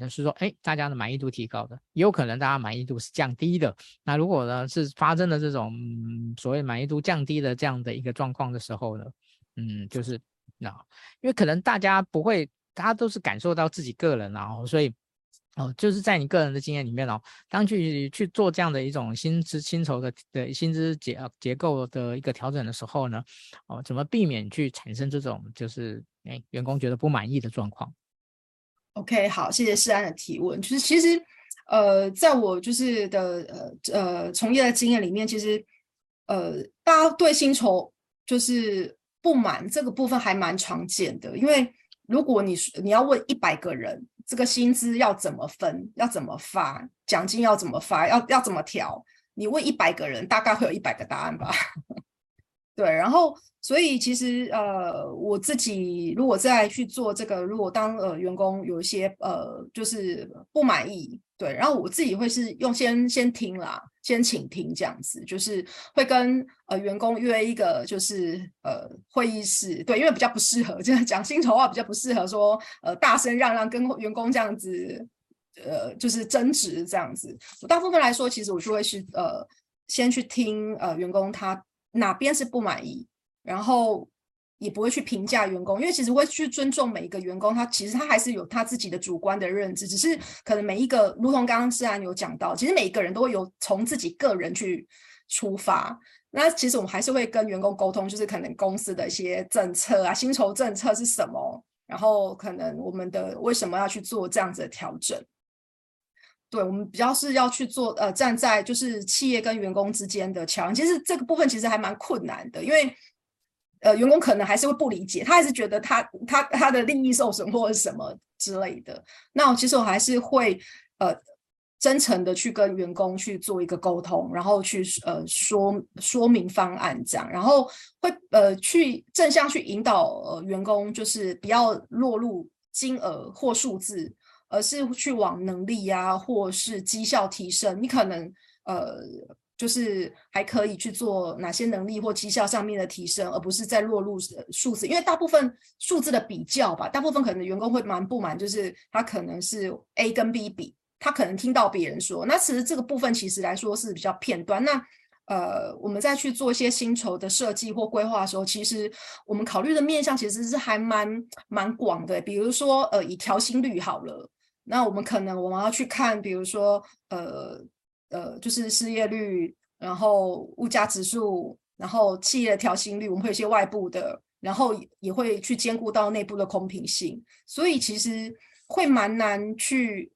是说，哎，大家的满意度提高的，也有可能大家满意度是降低的。那如果呢是发生了这种、所谓满意度降低的这样的一个状况的时候呢，嗯，就是那，因为可能大家不会，大家都是感受到自己个人，然后所以。哦，就是在你个人的经验里面哦，当去去做这样的一种薪资薪酬的的薪资结结构的一个调整的时候呢，哦，怎么避免去产生这种就是哎员工觉得不满意的状况？OK，好，谢谢世安的提问。就是其实，呃，在我就是的呃呃从业的经验里面，其实呃，大家对薪酬就是不满这个部分还蛮常见的。因为如果你你要问一百个人，这个薪资要怎么分，要怎么发，奖金要怎么发，要要怎么调，你问一百个人，大概会有一百个答案吧。对，然后所以其实呃，我自己如果再去做这个，如果当呃员工有一些呃就是不满意，对，然后我自己会是用先先听啦，先倾听这样子，就是会跟呃员工约一个就是呃会议室，对，因为比较不适合，这样讲薪酬话比较不适合说呃大声嚷嚷跟员工这样子呃就是争执这样子。我大部分来说，其实我就会是呃先去听呃员工他。哪边是不满意，然后也不会去评价员工，因为其实会去尊重每一个员工，他其实他还是有他自己的主观的认知，只是可能每一个，如同刚刚世安有讲到，其实每一个人都会有从自己个人去出发。那其实我们还是会跟员工沟通，就是可能公司的一些政策啊，薪酬政策是什么，然后可能我们的为什么要去做这样子的调整。对，我们比较是要去做，呃，站在就是企业跟员工之间的桥。其实这个部分其实还蛮困难的，因为呃，员工可能还是会不理解，他还是觉得他他他的利益受损或者什么之类的。那其实我还是会呃真诚的去跟员工去做一个沟通，然后去呃说说明方案这样，然后会呃去正向去引导呃员工，就是不要落入金额或数字。而是去往能力呀、啊，或是绩效提升，你可能呃，就是还可以去做哪些能力或绩效上面的提升，而不是在落入数字。因为大部分数字的比较吧，大部分可能员工会蛮不满，就是他可能是 A 跟 B 比，他可能听到别人说，那其实这个部分其实来说是比较片段。那呃，我们再去做一些薪酬的设计或规划的时候，其实我们考虑的面向其实是还蛮蛮广的。比如说呃，以调薪率好了。那我们可能我们要去看，比如说，呃呃，就是失业率，然后物价指数，然后企业的调薪率，我们会有一些外部的，然后也会去兼顾到内部的公平性，所以其实会蛮难去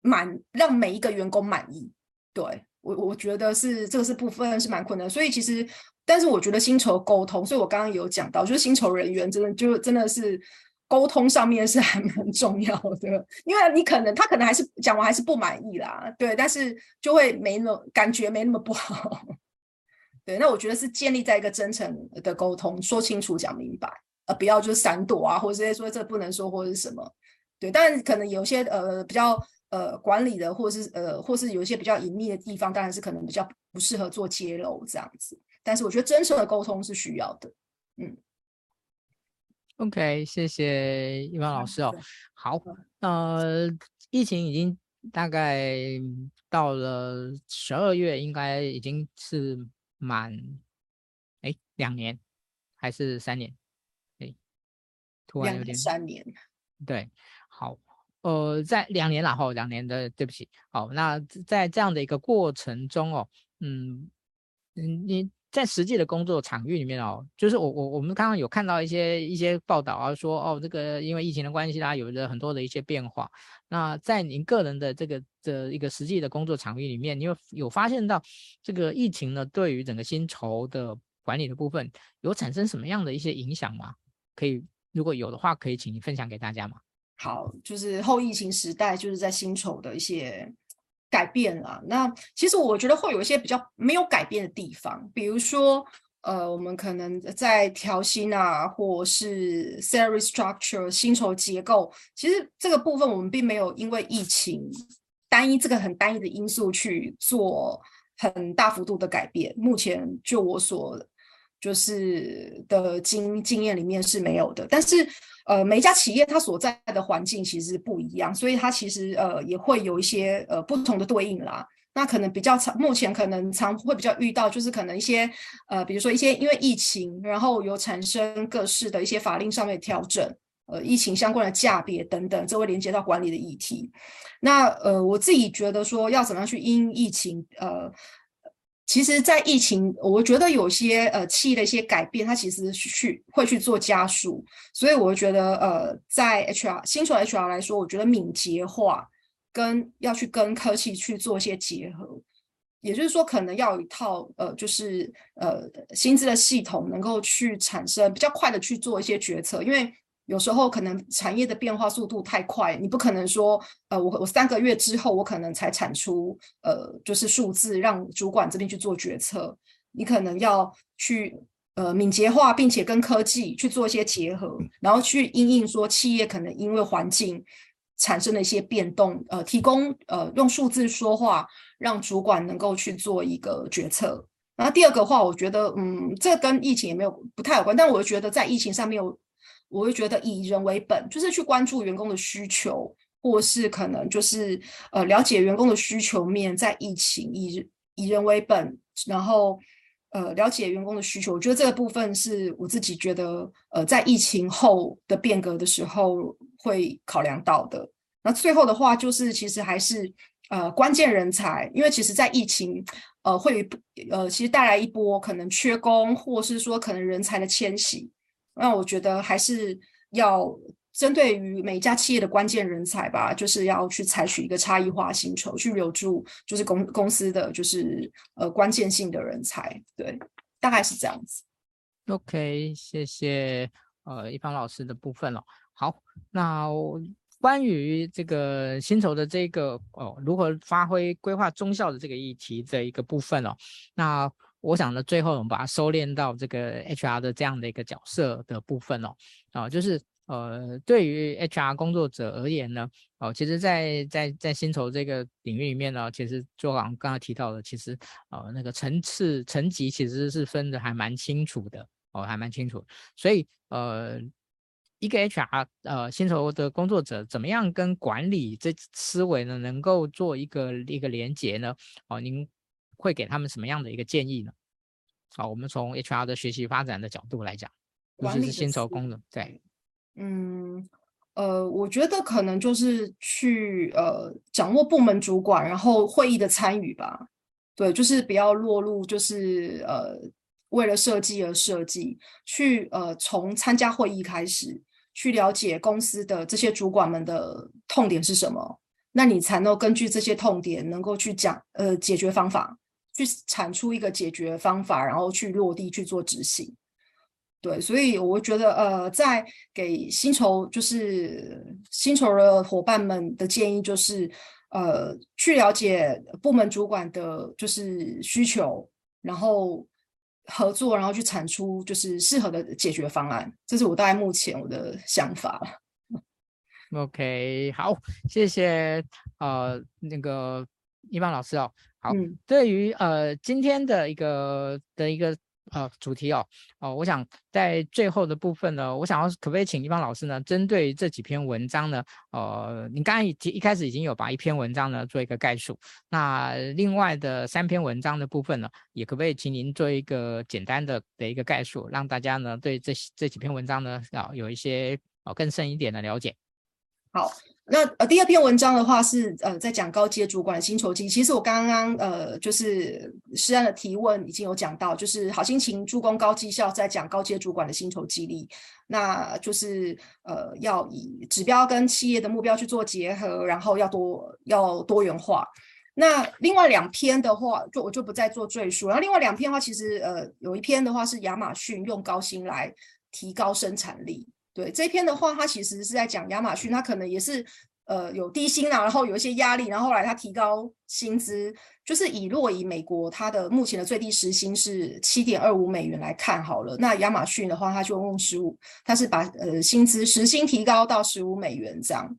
满让每一个员工满意。对，我我觉得是这个是部分是蛮困难，所以其实，但是我觉得薪酬沟通，所以我刚刚有讲到，就是薪酬人员真的就真的是。沟通上面是还 蛮重要的，因为你可能他可能还是讲完还是不满意啦，对，但是就会没那么感觉没那么不好，对，那我觉得是建立在一个真诚的沟通，说清楚讲明白，呃，不要就是闪躲啊，或者是说这不能说或者是什么，对，但可能有些呃比较呃管理的，或是呃或是有一些比较隐秘的地方，当然是可能比较不适合做揭露这样子，但是我觉得真诚的沟通是需要的，嗯。OK，谢谢一凡老师哦。好，呃，疫情已经大概到了十二月，应该已经是满哎两年还是三年？哎，突然有点三年。对，好，呃，在两年然后两年的，对不起。好，那在这样的一个过程中哦，嗯，你。在实际的工作场域里面哦，就是我我我们刚刚有看到一些一些报道啊，说哦，这个因为疫情的关系啦，有着很多的一些变化。那在您个人的这个的一个实际的工作场域里面，你有有发现到这个疫情呢，对于整个薪酬的管理的部分有产生什么样的一些影响吗？可以，如果有的话，可以请你分享给大家吗？好，就是后疫情时代，就是在薪酬的一些。改变了，那其实我觉得会有一些比较没有改变的地方，比如说，呃，我们可能在调薪啊，或是 salary structure 薪酬结构，其实这个部分我们并没有因为疫情单一这个很单一的因素去做很大幅度的改变。目前就我所就是的经经验里面是没有的，但是呃，每一家企业它所在的环境其实不一样，所以它其实呃也会有一些呃不同的对应啦。那可能比较常，目前可能常会比较遇到，就是可能一些呃，比如说一些因为疫情，然后有产生各式的一些法令上面的调整，呃，疫情相关的价别等等，这会连接到管理的议题。那呃，我自己觉得说要怎么样去因疫情呃。其实，在疫情，我觉得有些呃企业的一些改变，它其实去会去做加速，所以我觉得呃，在 HR 新手 HR 来说，我觉得敏捷化跟要去跟科技去做一些结合，也就是说，可能要有一套呃，就是呃薪资的系统，能够去产生比较快的去做一些决策，因为。有时候可能产业的变化速度太快，你不可能说，呃，我我三个月之后我可能才产出，呃，就是数字让主管这边去做决策。你可能要去呃敏捷化，并且跟科技去做一些结合，然后去因应说企业可能因为环境产生的一些变动，呃，提供呃用数字说话，让主管能够去做一个决策。然后第二个话，我觉得，嗯，这跟疫情也没有不太有关，但我觉得在疫情上面有。我会觉得以人为本，就是去关注员工的需求，或是可能就是呃了解员工的需求面，在疫情以以人为本，然后呃了解员工的需求。我觉得这个部分是我自己觉得呃在疫情后的变革的时候会考量到的。那最后的话就是其实还是呃关键人才，因为其实在疫情呃会呃其实带来一波可能缺工，或是说可能人才的迁徙。那我觉得还是要针对于每一家企业的关键人才吧，就是要去采取一个差异化薪酬，去留住就是公公司的就是呃关键性的人才，对，大概是这样子。OK，谢谢呃一方老师的部分了。好，那关于这个薪酬的这个哦如何发挥规划中效的这个议题的一个部分哦，那。我想呢，最后我们把它收敛到这个 HR 的这样的一个角色的部分哦，啊，就是呃，对于 HR 工作者而言呢，哦，其实在，在在薪酬这个领域里面呢，其实就好像刚刚提到的，其实呃那个层次层级其实是分的还蛮清楚的哦，还蛮清楚，所以呃，一个 HR 呃薪酬的工作者怎么样跟管理这思维呢，能够做一个一个连接呢？哦，您。会给他们什么样的一个建议呢？好，我们从 HR 的学习发展的角度来讲，尤其是薪酬功能，对，嗯，呃，我觉得可能就是去呃掌握部门主管，然后会议的参与吧，对，就是不要落入就是呃为了设计而设计，去呃从参加会议开始，去了解公司的这些主管们的痛点是什么，那你才能根据这些痛点，能够去讲呃解决方法。去产出一个解决方法，然后去落地去做执行。对，所以我觉得，呃，在给薪酬就是薪酬的伙伴们的建议就是，呃，去了解部门主管的就是需求，然后合作，然后去产出就是适合的解决方案。这是我大概目前我的想法。OK，好，谢谢，呃，那个一曼老师哦。好，嗯、对于呃今天的一个的一个呃主题哦哦，我想在最后的部分呢，我想要可不可以请一方老师呢，针对这几篇文章呢，呃，你刚才已经一开始已经有把一篇文章呢做一个概述，那另外的三篇文章的部分呢，也可不可以请您做一个简单的的一个概述，让大家呢对这这几篇文章呢啊有一些呃更深一点的了解。好。那呃，第二篇文章的话是呃，在讲高阶主管的薪酬激励。其实我刚刚呃，就是诗安的提问已经有讲到，就是好心情助攻高绩效，在讲高阶主管的薪酬激励。那就是呃，要以指标跟企业的目标去做结合，然后要多要多元化。那另外两篇的话，就我就不再做赘述。然后另外两篇的话，其实呃，有一篇的话是亚马逊用高薪来提高生产力。对，这篇的话，它其实是在讲亚马逊，它可能也是呃有低薪啊，然后有一些压力，然后后来它提高薪资，就是以若以美国它的目前的最低时薪是七点二五美元来看好了，那亚马逊的话，它就用十五，它是把呃薪资时薪提高到十五美元这样。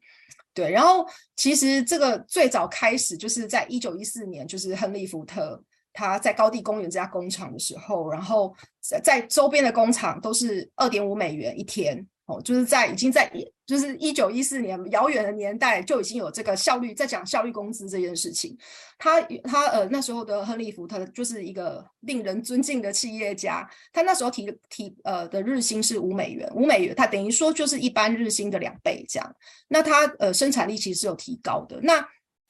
对，然后其实这个最早开始就是在一九一四年，就是亨利福特他在高地公园这家工厂的时候，然后在在周边的工厂都是二点五美元一天。哦，就是在已经在就是一九一四年遥远的年代就已经有这个效率，在讲效率工资这件事情。他他呃那时候的亨利福特就是一个令人尊敬的企业家，他那时候提提呃的日薪是五美元，五美元，他等于说就是一般日薪的两倍这样。那他呃生产力其实是有提高的。那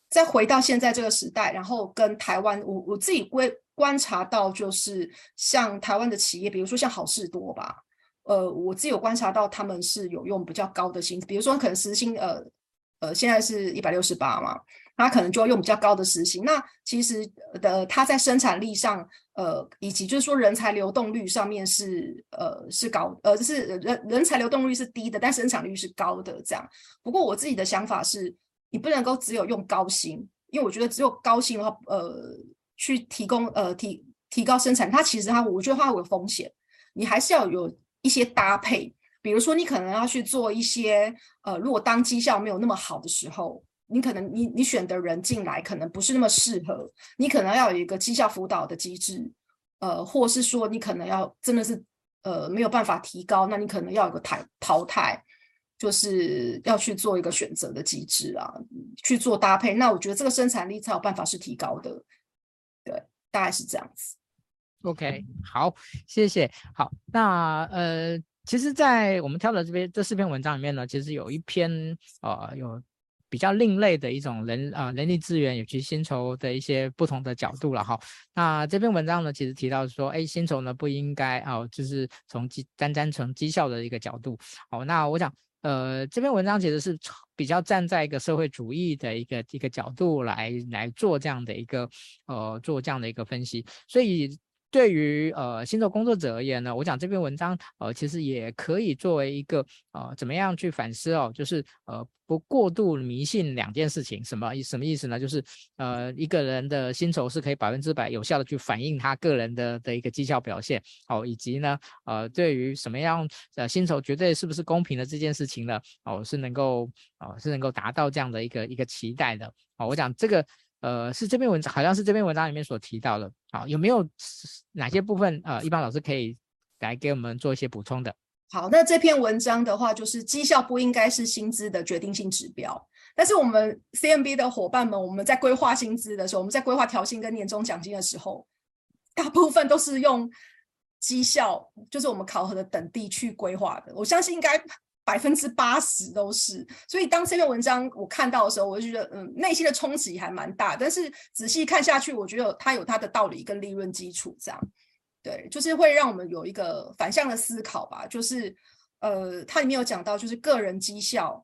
再回到现在这个时代，然后跟台湾，我我自己观观察到，就是像台湾的企业，比如说像好事多吧，呃，我自己有观察到他们是有用比较高的薪，比如说可能时薪，呃呃，现在是一百六十八嘛。他可能就要用比较高的时薪，那其实的他在生产力上，呃，以及就是说人才流动率上面是呃是高，呃，就是人人才流动率是低的，但生产率是高的这样。不过我自己的想法是，你不能够只有用高薪，因为我觉得只有高薪的话，呃，去提供呃提提高生产，它其实它我觉得它会有风险，你还是要有一些搭配，比如说你可能要去做一些呃，如果当绩效没有那么好的时候。你可能你你选的人进来可能不是那么适合，你可能要有一个绩效辅导的机制，呃，或是说你可能要真的是呃没有办法提高，那你可能要有个淘淘汰，就是要去做一个选择的机制啊，去做搭配。那我觉得这个生产力才有办法是提高的，对，大概是这样子。OK，好，谢谢。好，那呃，其实，在我们挑的这边这四篇文章里面呢，其实有一篇呃有。比较另类的一种人啊、呃，人力资源以及薪酬的一些不同的角度了哈。那这篇文章呢，其实提到说，哎，薪酬呢不应该啊、哦，就是从绩单单从绩效的一个角度。好，那我想，呃，这篇文章其实是比较站在一个社会主义的一个一个角度来来做这样的一个呃做这样的一个分析，所以。对于呃薪酬工作者而言呢，我讲这篇文章呃其实也可以作为一个呃怎么样去反思哦，就是呃不过度迷信两件事情，什么什么意思呢？就是呃一个人的薪酬是可以百分之百有效的去反映他个人的的一个绩效表现哦，以及呢呃对于什么样呃薪酬绝对是不是公平的这件事情呢哦是能够哦是能够达到这样的一个一个期待的哦，我讲这个。呃，是这篇文章，好像是这篇文章里面所提到的，好，有没有哪些部分呃，一般老师可以来给我们做一些补充的？好，那这篇文章的话，就是绩效不应该是薪资的决定性指标，但是我们 CMB 的伙伴们，我们在规划薪资的时候，我们在规划调薪跟年终奖金的时候，大部分都是用绩效，就是我们考核的等地去规划的，我相信应该。百分之八十都是，所以当这篇文章我看到的时候，我就觉得，嗯，内心的冲击还蛮大。但是仔细看下去，我觉得它有它的道理跟利润基础，这样，对，就是会让我们有一个反向的思考吧。就是，呃，它里面有讲到，就是个人绩效，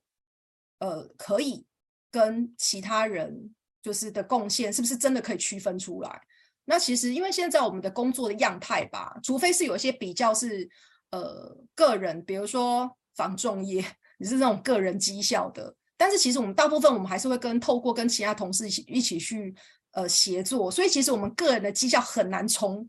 呃，可以跟其他人就是的贡献，是不是真的可以区分出来？那其实因为现在我们的工作的样态吧，除非是有一些比较是，呃，个人，比如说。防重业，你是那种个人绩效的，但是其实我们大部分我们还是会跟透过跟其他同事一起一起去呃协作，所以其实我们个人的绩效很难从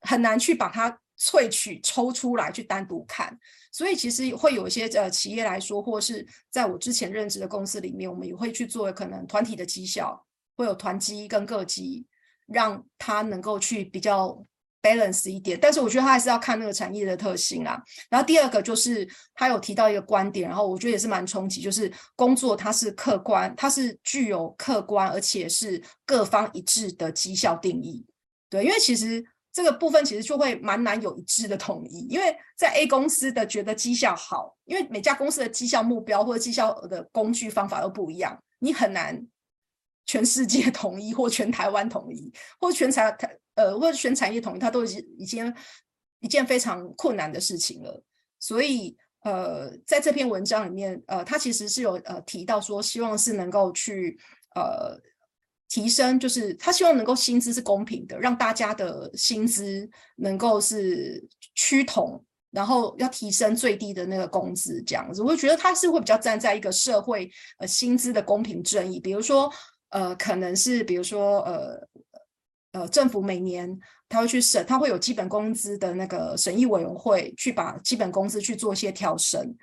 很难去把它萃取抽出来去单独看，所以其实会有一些呃企业来说，或是在我之前任职的公司里面，我们也会去做可能团体的绩效，会有团绩跟个绩，让它能够去比较。Balance 一点，但是我觉得他还是要看那个产业的特性啊。然后第二个就是他有提到一个观点，然后我觉得也是蛮冲击，就是工作它是客观，它是具有客观而且是各方一致的绩效定义。对，因为其实这个部分其实就会蛮难有一致的统一，因为在 A 公司的觉得绩效好，因为每家公司的绩效目标或者绩效的工具方法都不一样，你很难全世界 统一或全台湾统一或全产台。呃，或全产业统一，它都已经已经一件非常困难的事情了。所以，呃，在这篇文章里面，呃，他其实是有呃提到说，希望是能够去呃提升，就是他希望能够薪资是公平的，让大家的薪资能够是趋同，然后要提升最低的那个工资这样子。我觉得他是会比较站在一个社会呃薪资的公平正义，比如说呃，可能是比如说呃。呃，政府每年他会去审，他会有基本工资的那个审议委员会去把基本工资去做一些调升。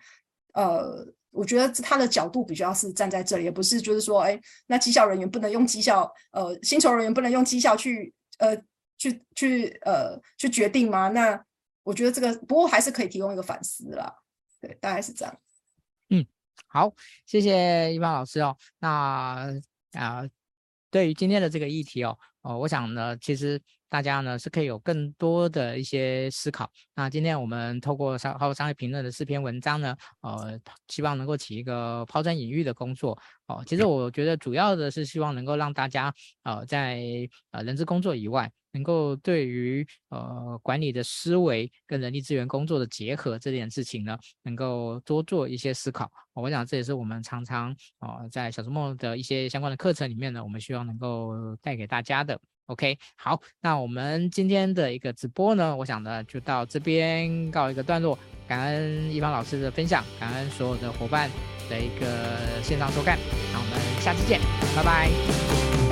呃，我觉得他的角度比较是站在这里，也不是就是说，哎，那绩效人员不能用绩效，呃，薪酬人员不能用绩效去，呃，去去呃去决定吗？那我觉得这个不过还是可以提供一个反思啦。对，大概是这样。嗯，好，谢谢一方老师哦。那啊。对于今天的这个议题哦，哦，我想呢，其实大家呢是可以有更多的一些思考。那今天我们透过商号商业评论的四篇文章呢，呃，希望能够起一个抛砖引玉的工作。哦，其实我觉得主要的是希望能够让大家呃在呃人资工作以外，能够对于呃管理的思维跟人力资源工作的结合这件事情呢，能够多做一些思考。哦，我想这也是我们常常呃在小周末的一些相关的课程里面呢，我们希望能够带给大家的。OK，好，那我们今天的一个直播呢，我想呢就到这边告一个段落。感恩一方老师的分享，感恩所有的伙伴的一个线上收看。那我们下期见，拜拜。